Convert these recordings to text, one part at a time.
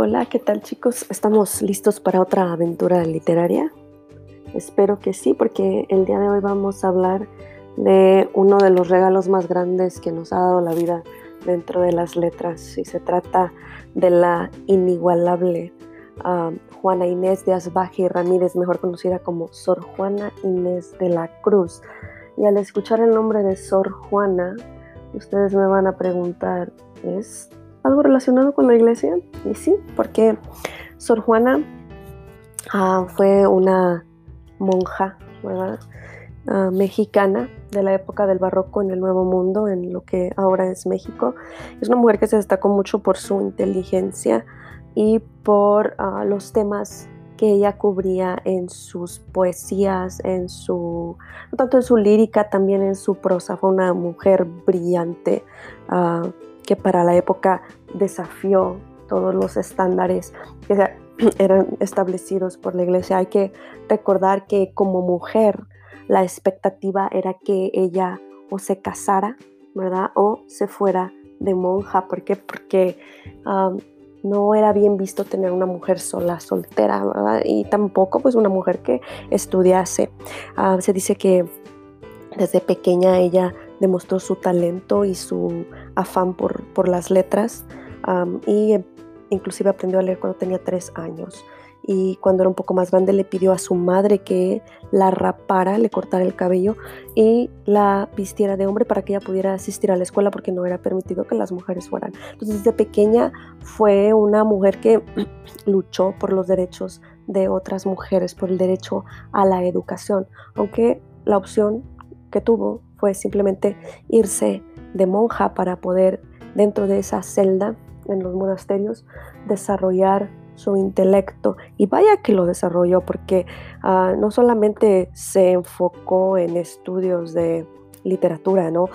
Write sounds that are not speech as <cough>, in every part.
Hola, ¿qué tal chicos? ¿Estamos listos para otra aventura literaria? Espero que sí, porque el día de hoy vamos a hablar de uno de los regalos más grandes que nos ha dado la vida dentro de las letras y se trata de la inigualable ah, Juana Inés de Asbaje Ramírez, mejor conocida como Sor Juana Inés de la Cruz. Y al escuchar el nombre de Sor Juana, ustedes me van a preguntar, ¿es algo relacionado con la iglesia? Y sí, porque Sor Juana ah, fue una monja ah, mexicana de la época del barroco en el Nuevo Mundo, en lo que ahora es México. Es una mujer que se destacó mucho por su inteligencia y por ah, los temas que ella cubría en sus poesías, en su, no tanto en su lírica, también en su prosa. Fue una mujer brillante que para la época desafió todos los estándares que <clears throat> eran establecidos por la iglesia. Hay que recordar que como mujer la expectativa era que ella o se casara, ¿verdad? O se fuera de monja. ¿Por qué? Porque um, no era bien visto tener una mujer sola, soltera, ¿verdad? Y tampoco pues una mujer que estudiase. Ah, se dice que desde pequeña ella demostró su talento y su afán por, por las letras y em, inclusive aprendió a leer cuando tenía tres años. Y cuando era un poco más grande le pidió a su madre que la rapara, le cortara el cabello y la vistiera de hombre para que ella pudiera asistir a la escuela porque no era permitido que las mujeres fueran. Entonces desde pequeña fue una mujer que <clears throat> luchó por los derechos de otras mujeres, por el derecho a la educación, aunque la opción que tuvo fue simplemente irse de monja para poder dentro de esa celda en los monasterios desarrollar su intelecto y vaya que lo desarrolló porque ah, no solamente se enfocó en estudios de literatura, ¿no?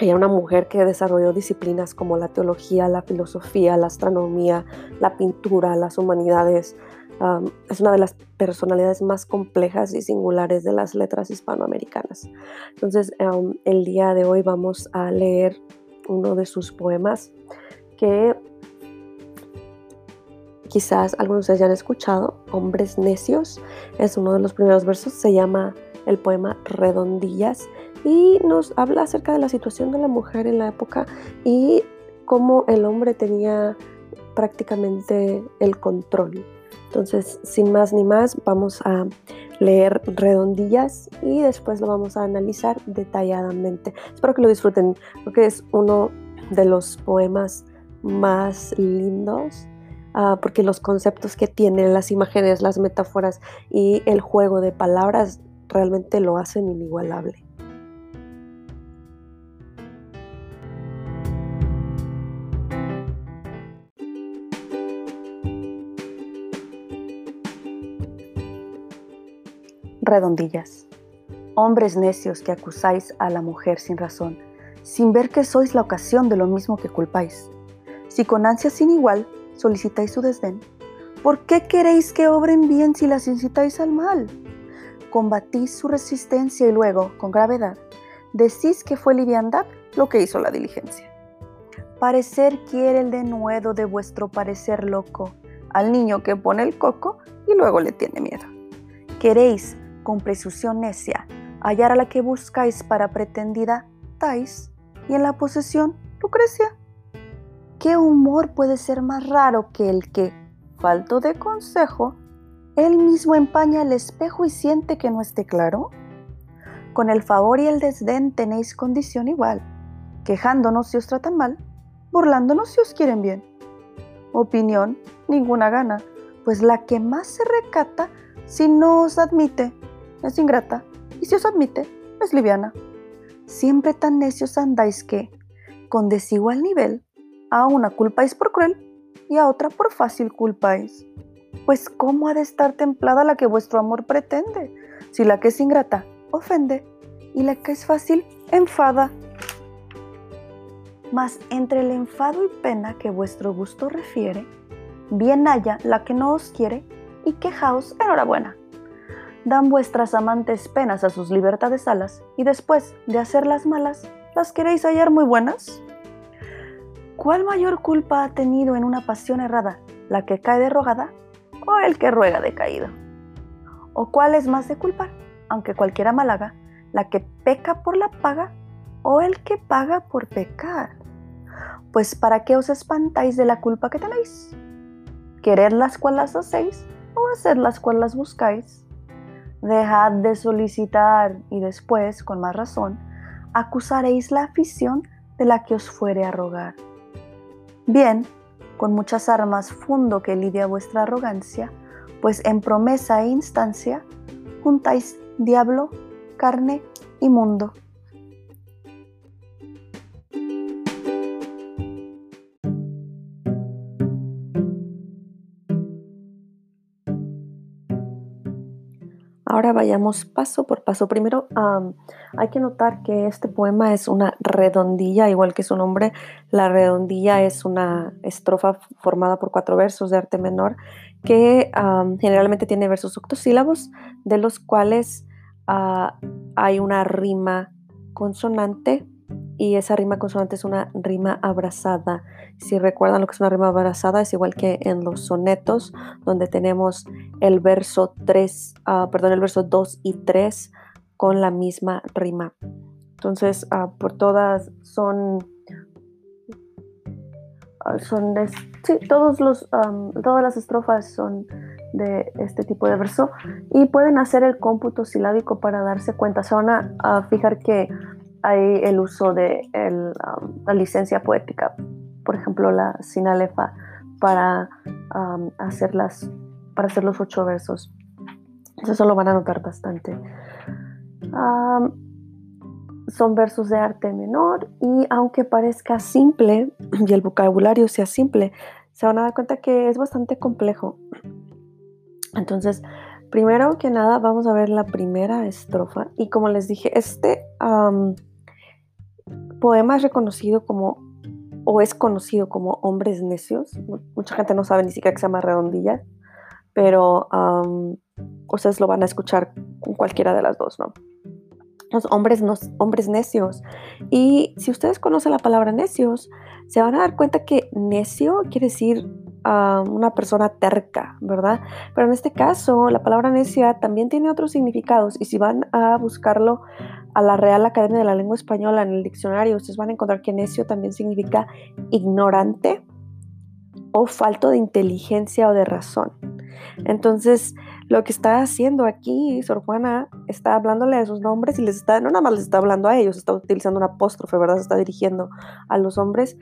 Ella una mujer que desarrolló disciplinas como la teología, la filosofía, la astronomía, la pintura, las humanidades, es una de las personalidades más complejas y singulares de las letras hispanoamericanas. Entonces, el día de hoy vamos a leer uno de sus poemas que quizás algunos de ustedes han escuchado, Hombres Necios, es uno de los primeros versos, se llama el poema Redondillas y nos habla acerca de la situación de la mujer en la época y cómo el hombre tenía prácticamente el control entonces, sin más ni más, vamos a leer redondillas y después lo vamos a analizar detalladamente. Espero que lo disfruten, porque es uno de los poemas más lindos, ah, porque los conceptos que tiene, las imágenes, las metáforas y el juego de palabras realmente lo hacen inigualable. Redondillas. Hombres necios que acusáis a la mujer sin razón, sin ver que sois la ocasión de lo mismo que culpáis. Si con ansia sin igual solicitáis su desdén, ¿por qué queréis que obren bien si las incitáis al mal? Combatís su resistencia y luego, con gravedad, decís que fue liviandad lo que hizo la diligencia. Parecer quiere el denuedo de vuestro parecer loco al niño que pone el coco y luego le tiene miedo. Queréis con presunción necia, hallar a la que buscáis para pretendida Tais y en la posesión Lucrecia. ¿Qué humor puede ser más raro que el que, falto de consejo, él mismo empaña el espejo y siente que no esté claro? Con el favor y el desdén tenéis condición igual, quejándonos si os tratan mal, burlándonos si os quieren bien. Opinión, ninguna gana, pues la que más se recata si no os admite es ingrata, y si os admite, es liviana. Siempre tan necios andáis que, con desigual nivel, a una culpáis por cruel y a otra por fácil culpáis. Pues ¿cómo ha de estar templada la que vuestro amor pretende, si la que es ingrata ofende y la que es fácil enfada? Mas entre el enfado y pena que vuestro gusto refiere, bien haya la que no os quiere y quejaos enhorabuena dan vuestras amantes penas a sus libertades alas y después de hacerlas malas, ¿las queréis hallar muy buenas? ¿Cuál mayor culpa ha tenido en una pasión errada la que cae de rogada o el que ruega de caído? ¿O cuál es más de culpar, aunque cualquiera malaga, la que peca por la paga o el que paga por pecar? Pues ¿para qué os espantáis de la culpa que tenéis? ¿Querer las cuales hacéis o hacer las cuales buscáis? Dejad de solicitar y después, con más razón, acusaréis la afición de la que os fuere a rogar. Bien, con muchas armas fundo que lidia vuestra arrogancia, pues en promesa e instancia juntáis diablo, carne y mundo. Ahora vayamos paso por paso. Primero, hay que notar que este poema es una redondilla, igual que su nombre. La redondilla es una estrofa formada por cuatro versos de arte menor que generalmente tiene versos octosílabos, de los cuales ah, hay una rima consonante y esa rima consonante es una rima abrazada. Si recuerdan lo que es una rima abrazada, es igual que en los sonetos, donde tenemos el verso 3, ah, perdón, el verso 2 y 3 con la misma rima. Entonces, ah, por todas son ah, son sí, todos los, todas las estrofas son de este tipo de verso y pueden hacer el cómputo silábico para darse cuenta. Se van a fijar que hay el uso de um, la licencia poética, por ejemplo, la sinalefa, para, um, hacer para hacer los ocho versos. Eso lo van a notar bastante. Um, son versos de arte menor y aunque parezca simple y el vocabulario sea simple, se van a dar cuenta que es bastante complejo. Entonces, primero que nada, vamos a ver la primera estrofa. Y como les dije, este poema es reconocido como, o es conocido como Hombres Necios. Mucha gente no sabe ni siquiera que se llama Redondilla, pero ustedes lo van a escuchar con cualquiera de las dos, ¿no? Los hombres, hombres necios. Y si ustedes conocen la palabra necios, se van a dar cuenta que necio quiere decir una persona terca, ¿verdad? Pero en este caso, la palabra necia también tiene otros significados y si van a buscarlo a la Real Academia de la Lengua Española en el diccionario, ustedes van a encontrar que necio también significa ignorante o falto de inteligencia o de razón. Entonces, lo que está haciendo aquí Sor Juana está hablándole a esos nombres y les está, no nada más les está hablando a ellos, está utilizando un apóstrofe, ¿verdad? Se está dirigiendo a los hombres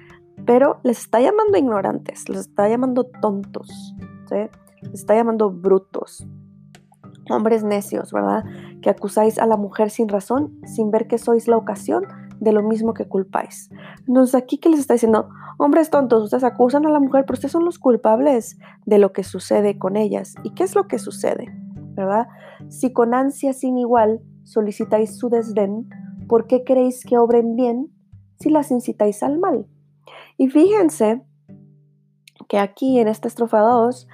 pero les está llamando ignorantes, les está llamando tontos, ¿sí? les está llamando brutos, hombres necios, ¿verdad? Que acusáis a la mujer sin razón, sin ver que sois la ocasión de lo mismo que culpáis. Entonces aquí que les está diciendo, hombres tontos, ustedes acusan a la mujer, pero ustedes son los culpables de lo que sucede con ellas. ¿Y qué es lo que sucede? ¿Verdad? Si con ansia sin igual solicitáis su desdén, ¿por qué queréis que obren bien si las incitáis al mal? Y fíjense que aquí en esta estrofa 2,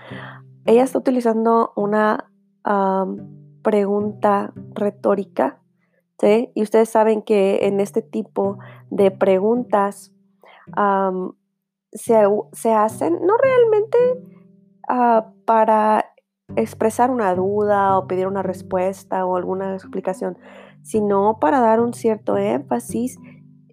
ella está utilizando una pregunta retórica, ¿sí? Y ustedes saben que en este tipo de preguntas se, hacen no realmente ah, para expresar una duda o pedir una respuesta o alguna explicación, sino para dar un cierto énfasis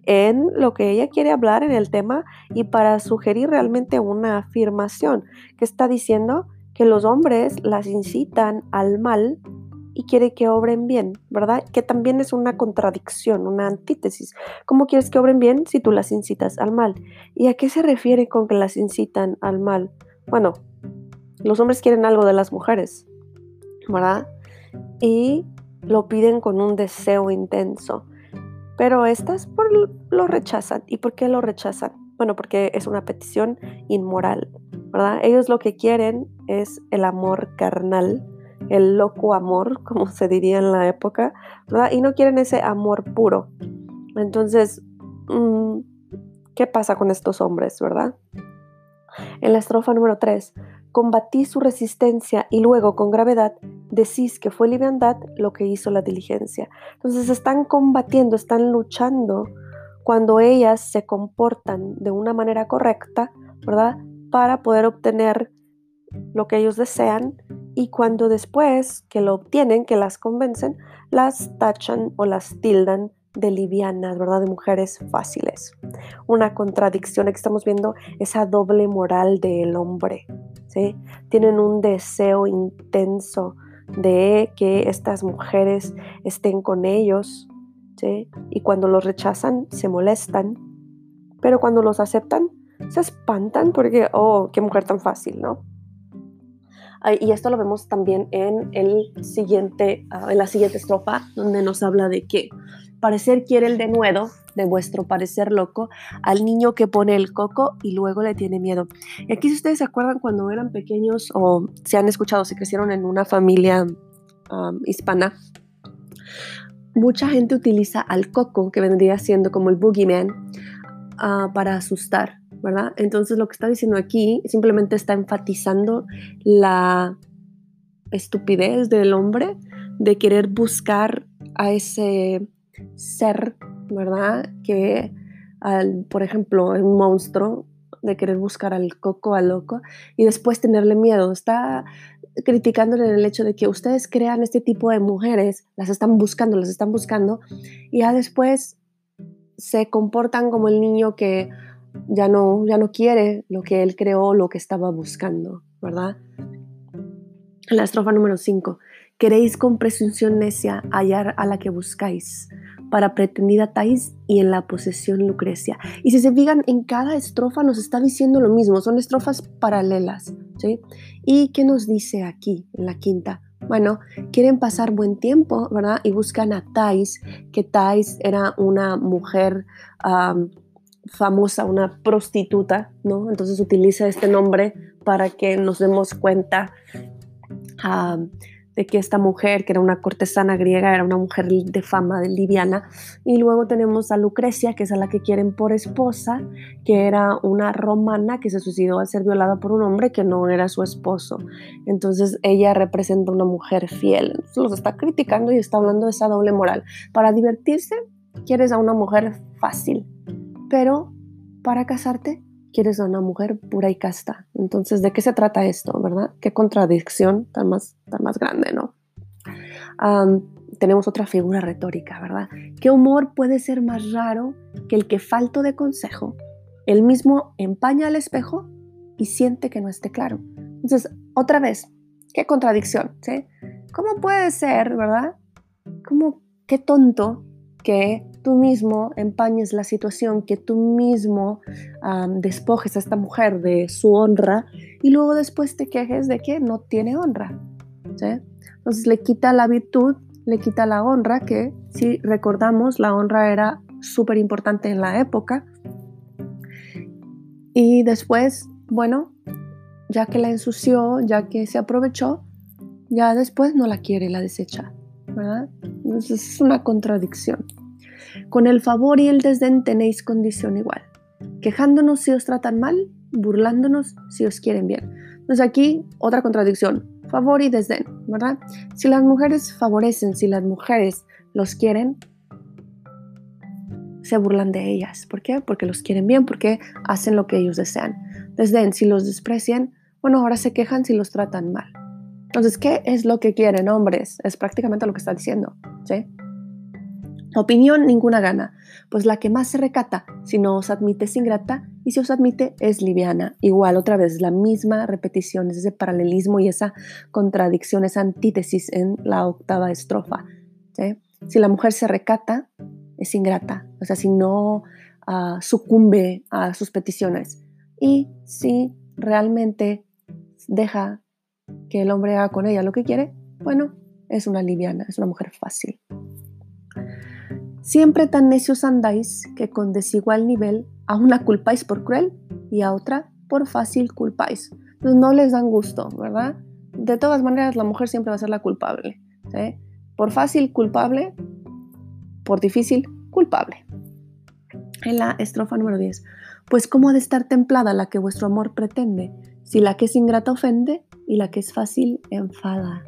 en lo que ella quiere hablar en el tema y para sugerir realmente una afirmación que está diciendo que los hombres las incitan al mal y quiere que obren bien, ¿verdad? Que también es una contradicción, una antítesis. ¿Cómo quieres que obren bien si tú las incitas al mal? ¿Y a qué se refiere con que las incitan al mal? Bueno, los hombres quieren algo de las mujeres, ¿verdad? Y lo piden con un deseo intenso. Pero estas por, lo rechazan. ¿Y por qué lo rechazan? Bueno, porque es una petición inmoral, ¿verdad? Ellos lo que quieren es el amor carnal, el loco amor, <laughs> como se diría en la época, ¿verdad? Y no quieren ese amor puro. Entonces, mm, ¿qué pasa con estos hombres, verdad? En la estrofa número 3, combatí su resistencia y luego con gravedad decís que fue liviandad lo que hizo la diligencia. Entonces están combatiendo, están luchando cuando ellas se comportan de una manera correcta, ¿verdad? Para poder obtener lo que ellos desean y cuando después que lo obtienen, que las convencen, las tachan o las tildan de livianas, ¿verdad? De mujeres fáciles. Una contradicción que estamos viendo, esa doble moral del hombre, ¿sí? Tienen un deseo intenso de que estas mujeres estén con ellos, Y cuando los rechazan, se molestan, pero cuando los aceptan, se espantan porque, oh, qué mujer tan fácil, ¿no? Y esto lo vemos también en, el siguiente, ah, en la siguiente estrofa, donde nos habla de que parecer quiere el denuedo de vuestro parecer loco al niño que pone el coco y luego le tiene miedo. Y aquí si ustedes se acuerdan cuando eran pequeños o se han escuchado, se crecieron en una familia hispana, mucha gente utiliza al coco, que vendría siendo como el boogeyman, uh, para asustar. ¿verdad? Entonces lo que está diciendo aquí simplemente está enfatizando la estupidez del hombre de querer buscar a ese ser, ¿verdad? Que, al, por ejemplo, un monstruo, de querer buscar al coco, al loco, y después tenerle miedo. Está criticándole el hecho de que ustedes crean este tipo de mujeres, las están buscando, las están buscando, y ya después se comportan como el niño que ya no, ya no quiere lo que él creó, lo que estaba buscando, ¿verdad? La estrofa número 5. Queréis con presunción necia hallar a la que buscáis, para pretendida Tais y en la posesión Lucrecia. Y si se fijan, en cada estrofa nos está diciendo lo mismo, son estrofas paralelas, ¿Y qué nos dice aquí, en la quinta? Bueno, quieren pasar buen tiempo, ¿verdad? Y buscan a Tais, que Tais era una mujer famosa, una prostituta, ¿no? Entonces utiliza este nombre para que nos demos cuenta de que esta mujer, que era una cortesana griega, era una mujer de fama de liviana. Y luego tenemos a Lucrecia, que es a la que quieren por esposa, que era una romana que se suicidó al ser violada por un hombre que no era su esposo. Entonces ella representa una mujer fiel. Los está criticando y está hablando de esa doble moral. Para divertirse, quieres a una mujer fácil pero para casarte quieres a una mujer pura y casta. Entonces, ¿de qué se trata esto, verdad? Qué contradicción tan más, tan más grande, ¿no? tenemos otra figura retórica, ¿verdad? ¿Qué humor puede ser más raro que el que falto de consejo? El mismo empaña el espejo y siente que no esté claro. Entonces, otra vez, qué contradicción, ¿sí? ¿Cómo puede ser, verdad? ¿Cómo, qué tonto que tú mismo empañes la situación, que tú mismo despojes a esta mujer de su honra y luego después te quejes de que no tiene honra. Entonces le quita la virtud, le quita la honra, que si recordamos, la honra era súper importante en la época. Y después, bueno, ya que la ensució, ya que se aprovechó, ya después no la quiere, la desecha. Entonces es una contradicción. Con el favor y el desdén tenéis condición igual, quejándonos si os tratan mal, burlándonos si os quieren bien. Entonces aquí otra contradicción, favor y desdén, ¿verdad? Si las mujeres favorecen, si las mujeres los quieren, se burlan de ellas. ¿Por qué? Porque los quieren bien, porque hacen lo que ellos desean. Desdén, si los desprecian, bueno, ahora se quejan si los tratan mal. Entonces, ¿qué es lo que quieren hombres? Es prácticamente lo que está diciendo, ¿sí? Opinión ninguna gana, pues la que más se recata, si no os admite es ingrata y si os admite es liviana. Igual otra vez la misma repetición, es ese paralelismo y esa contradicción, esa antítesis en la octava estrofa. Si la mujer se recata, es ingrata, o sea, si no ah, sucumbe a sus peticiones. Y si realmente deja que el hombre haga con ella lo que quiere, bueno, es una liviana, es una mujer fácil. Siempre tan necios andáis que con desigual nivel a una culpáis por cruel y a otra por fácil culpáis. No les dan gusto, ¿verdad? De todas maneras, la mujer siempre va a ser la culpable. Por fácil, culpable. Por difícil, culpable. En la estrofa número 10. Pues cómo ha de estar templada la que vuestro amor pretende, si la que es ingrata ofende y la que es fácil enfada.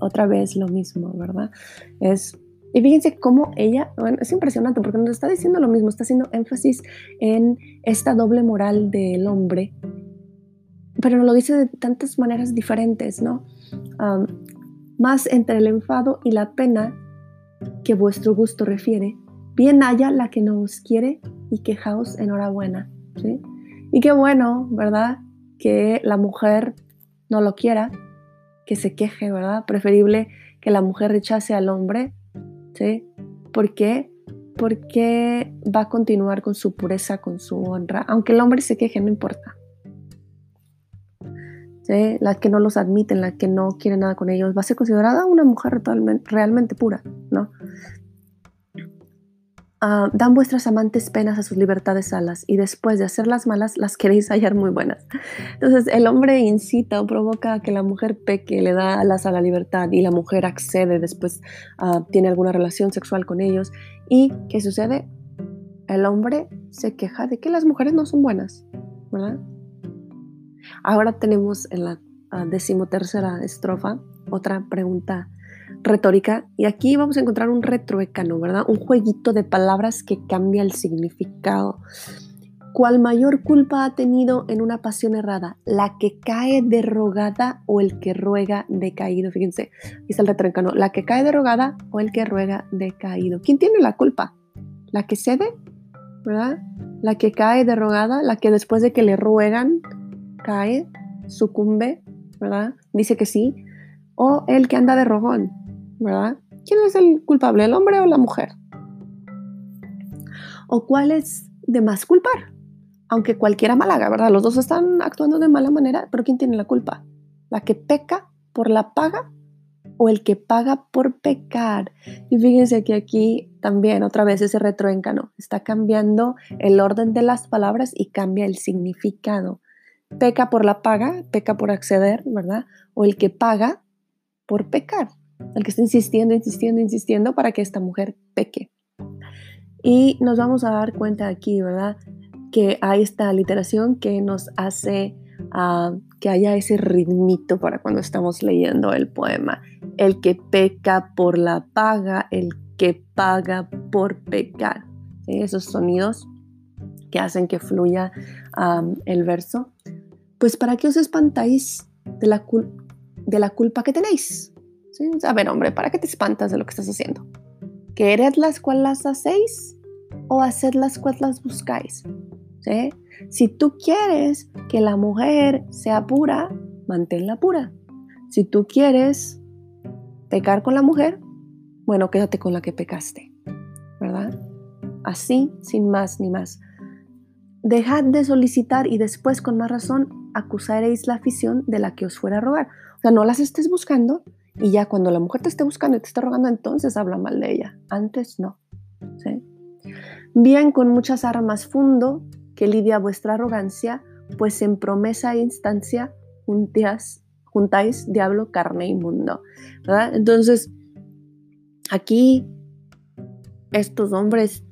Otra vez lo mismo, ¿verdad? Es y fíjense cómo ella, bueno, es impresionante porque nos está diciendo lo mismo, está haciendo énfasis en esta doble moral del hombre pero nos lo dice de tantas maneras diferentes, ¿no? más entre el enfado y la pena que vuestro gusto refiere, bien haya la que no os quiere y quejaos enhorabuena. ¿sí? Y qué bueno, ¿verdad? Que la mujer no lo quiera, que se queje, ¿verdad? Preferible que la mujer rechace al hombre, ¿sí? ¿Por qué? Porque va a continuar con su pureza, con su honra, aunque el hombre se queje, no importa. ¿Sí? La que no los admiten, la que no quiere nada con ellos, va a ser considerada una mujer realmente pura, ¿no? Ah, dan vuestras amantes penas a sus libertades alas y después de hacerlas malas las queréis hallar muy buenas. Entonces el hombre incita o provoca que la mujer peque, le da alas a la libertad y la mujer accede, después ah, tiene alguna relación sexual con ellos. ¿Y qué sucede? El hombre se queja de que las mujeres no son buenas, ¿verdad? Ahora tenemos en la uh, decimotercera estrofa otra pregunta retórica y aquí vamos a encontrar un retruécano, ¿verdad? Un jueguito de palabras que cambia el significado. ¿Cuál mayor culpa ha tenido en una pasión errada? ¿La que cae derrogada o el que ruega decaído? Fíjense, está el retruécano. ¿La que cae derrogada o el que ruega decaído? ¿Quién tiene la culpa? ¿La que cede? ¿Verdad? ¿La que cae derrogada? ¿La que después de que le ruegan cae, sucumbe? ¿Verdad? Dice que sí. ¿O el que anda de rogón? ¿Verdad? ¿Quién es el culpable, el hombre o la mujer? ¿O cuál es de más culpar? Aunque cualquiera malaga, ¿verdad? Los dos están actuando de mala manera, pero ¿quién tiene la culpa? ¿La que peca por la paga o el que paga por pecar? Y fíjense que aquí también otra vez ese retroéncano está cambiando el orden de las palabras y cambia el significado. Peca por la paga, peca por acceder, ¿verdad? O el que paga por pecar el que está insistiendo, insistiendo, insistiendo para que esta mujer peque. Y nos vamos a dar cuenta aquí, ¿verdad? Que hay esta literación que nos hace ah, que haya ese ritmito para cuando estamos leyendo el poema. El que peca por la paga, el que paga por pecar. Esos sonidos que hacen que fluya el verso. Pues para qué os espantáis de la culpa que tenéis, a ver, hombre, ¿para qué te espantas de lo que estás haciendo? ¿Quered las cuales las hacéis o haced las cuales las buscáis? Si tú quieres que la mujer sea pura, manténla pura. Si tú quieres pecar con la mujer, bueno, quédate con la que pecaste, ¿verdad? Así, sin más ni más. Dejad de solicitar y después, con más razón, acusaréis la afición de la que os fuera a robar. O sea, no las estés buscando, y ya cuando la mujer te esté buscando y te esté rogando, entonces habla mal de ella. Antes no. Bien con muchas armas fundo que lidia vuestra arrogancia, pues en promesa e instancia juntáis diablo, carne y mundo. Entonces, aquí estos hombres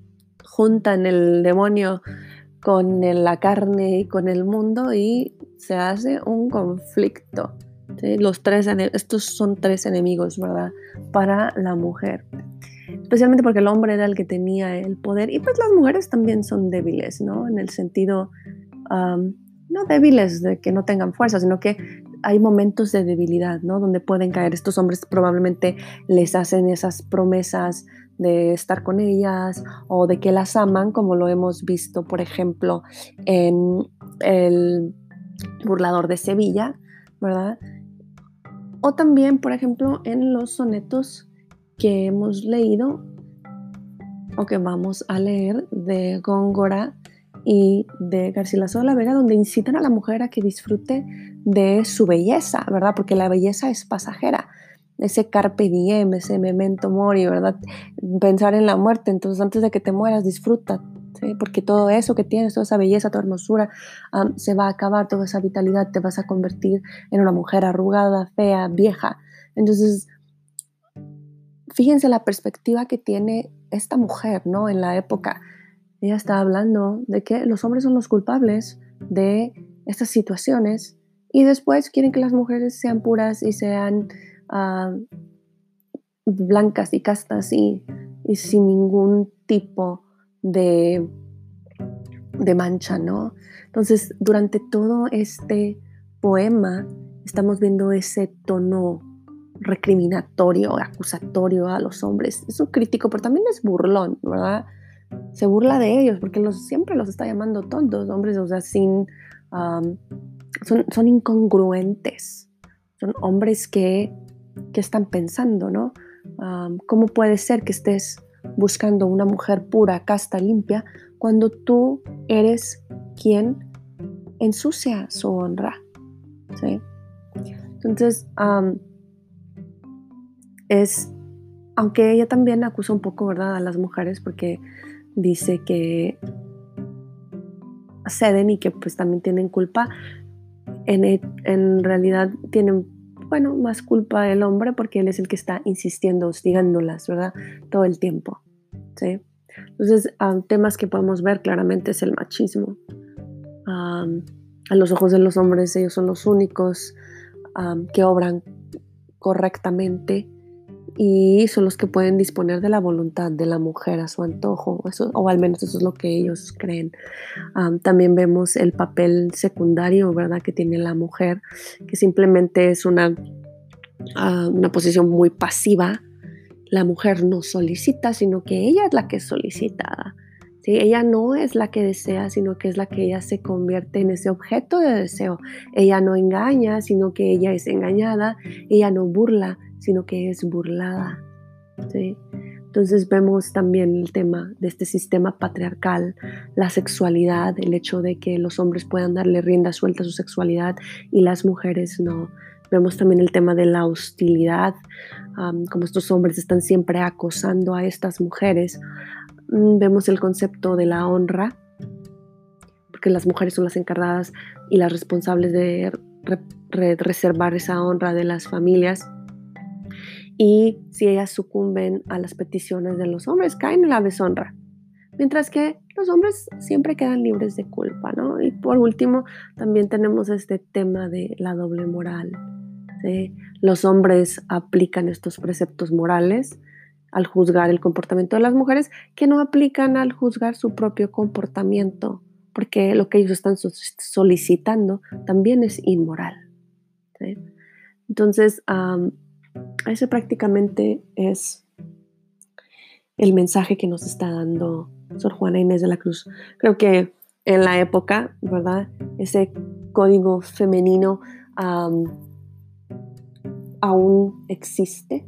juntan el demonio con la carne y con el mundo y se hace un conflicto. Los tres, estos son tres enemigos, ¿verdad? Para la mujer. Especialmente porque el hombre era el que tenía el poder y pues las mujeres también son débiles, ¿no? En el sentido, no débiles de que no tengan fuerza, sino que hay momentos de debilidad, ¿no? Donde pueden caer. Estos hombres probablemente les hacen esas promesas de estar con ellas o de que las aman, como lo hemos visto, por ejemplo, en el burlador de Sevilla, ¿verdad? O también, por ejemplo, en los sonetos que hemos leído o que vamos a leer de Góngora y de Garcilaso de la Vega, donde incitan a la mujer a que disfrute de su belleza, ¿verdad? Porque la belleza es pasajera. Ese carpe diem, ese memento mori, ¿verdad? Pensar en la muerte. Entonces, antes de que te mueras, disfruta, porque todo eso que tienes, toda esa belleza, toda hermosura, se va a acabar, toda esa vitalidad, te vas a convertir en una mujer arrugada, fea, vieja. Entonces, fíjense la perspectiva que tiene esta mujer, ¿no? En la época. Ella está hablando de que los hombres son los culpables de estas situaciones y después quieren que las mujeres sean puras y sean blancas y castas y, y sin ningún tipo de, de mancha, ¿no? Entonces, durante todo este poema estamos viendo ese tono recriminatorio, acusatorio a los hombres. Es un crítico, pero también es burlón, ¿verdad? Se burla de ellos porque los, siempre los está llamando tontos, hombres, o sea, sin... son, son, incongruentes, son hombres que, que están pensando, ¿no? ¿Cómo puede ser que estés buscando una mujer pura, casta, limpia, cuando tú eres quien ensucia su honra? ¿sí? Entonces, es, aunque ella también acusa un poco, ¿verdad?, a las mujeres porque dice que ceden y que pues también tienen culpa, en, e, en realidad tienen, bueno, más culpa el hombre porque él es el que está insistiendo, hostigándolas, ¿verdad?, todo el tiempo, ¿sí? Entonces, temas que podemos ver claramente es el machismo. a los ojos de los hombres, ellos son los únicos que obran correctamente y son los que pueden disponer de la voluntad de la mujer a su antojo, o al menos eso es lo que ellos creen. también vemos el papel secundario, ¿verdad?, que tiene la mujer, que simplemente es una, una posición muy pasiva. La mujer no solicita, sino que ella es la que es solicitada. Ella no es la que desea, sino que es la que ella se convierte en ese objeto de deseo. Ella no engaña, sino que ella es engañada. Ella no burla, sino que es burlada. Entonces vemos también el tema de este sistema patriarcal, la sexualidad, el hecho de que los hombres puedan darle rienda suelta a su sexualidad y las mujeres no. Vemos también el tema de la hostilidad, como estos hombres están siempre acosando a estas mujeres Mm, vemos el concepto de la honra, porque las mujeres son las encargadas y las responsables de reservar esa honra de las familias. Y si ellas sucumben a las peticiones de los hombres, caen en la deshonra. Mientras que los hombres siempre quedan libres de culpa, ¿no? Y por último, también tenemos este tema de la doble moral. Los hombres aplican estos preceptos morales al juzgar el comportamiento de las mujeres que no aplican al juzgar su propio comportamiento, porque lo que ellos están solicitando también es inmoral. Entonces, ese prácticamente es el mensaje que nos está dando Sor Juana Inés de la Cruz. Creo que en la época, ¿verdad? Ese código femenino aún existe,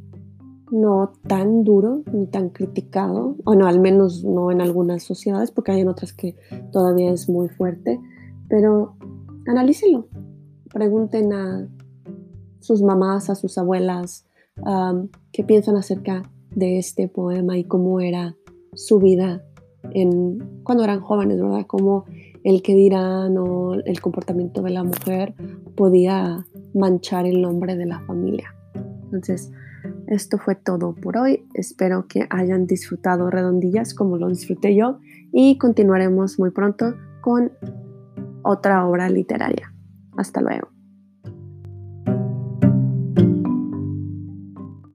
no tan duro ni tan criticado, o no, al menos no en algunas sociedades, porque hay en otras que todavía es muy fuerte, pero analícenlo, pregunten a sus mamás, a sus abuelas, qué piensan acerca de este poema y cómo era su vida en, cuando eran jóvenes, ¿verdad? Cómo el que dirán o el comportamiento de la mujer podía manchar el nombre de la familia. Entonces, esto fue todo por hoy. Espero que hayan disfrutado redondillas como lo disfruté yo y continuaremos muy pronto con otra obra literaria. Hasta luego.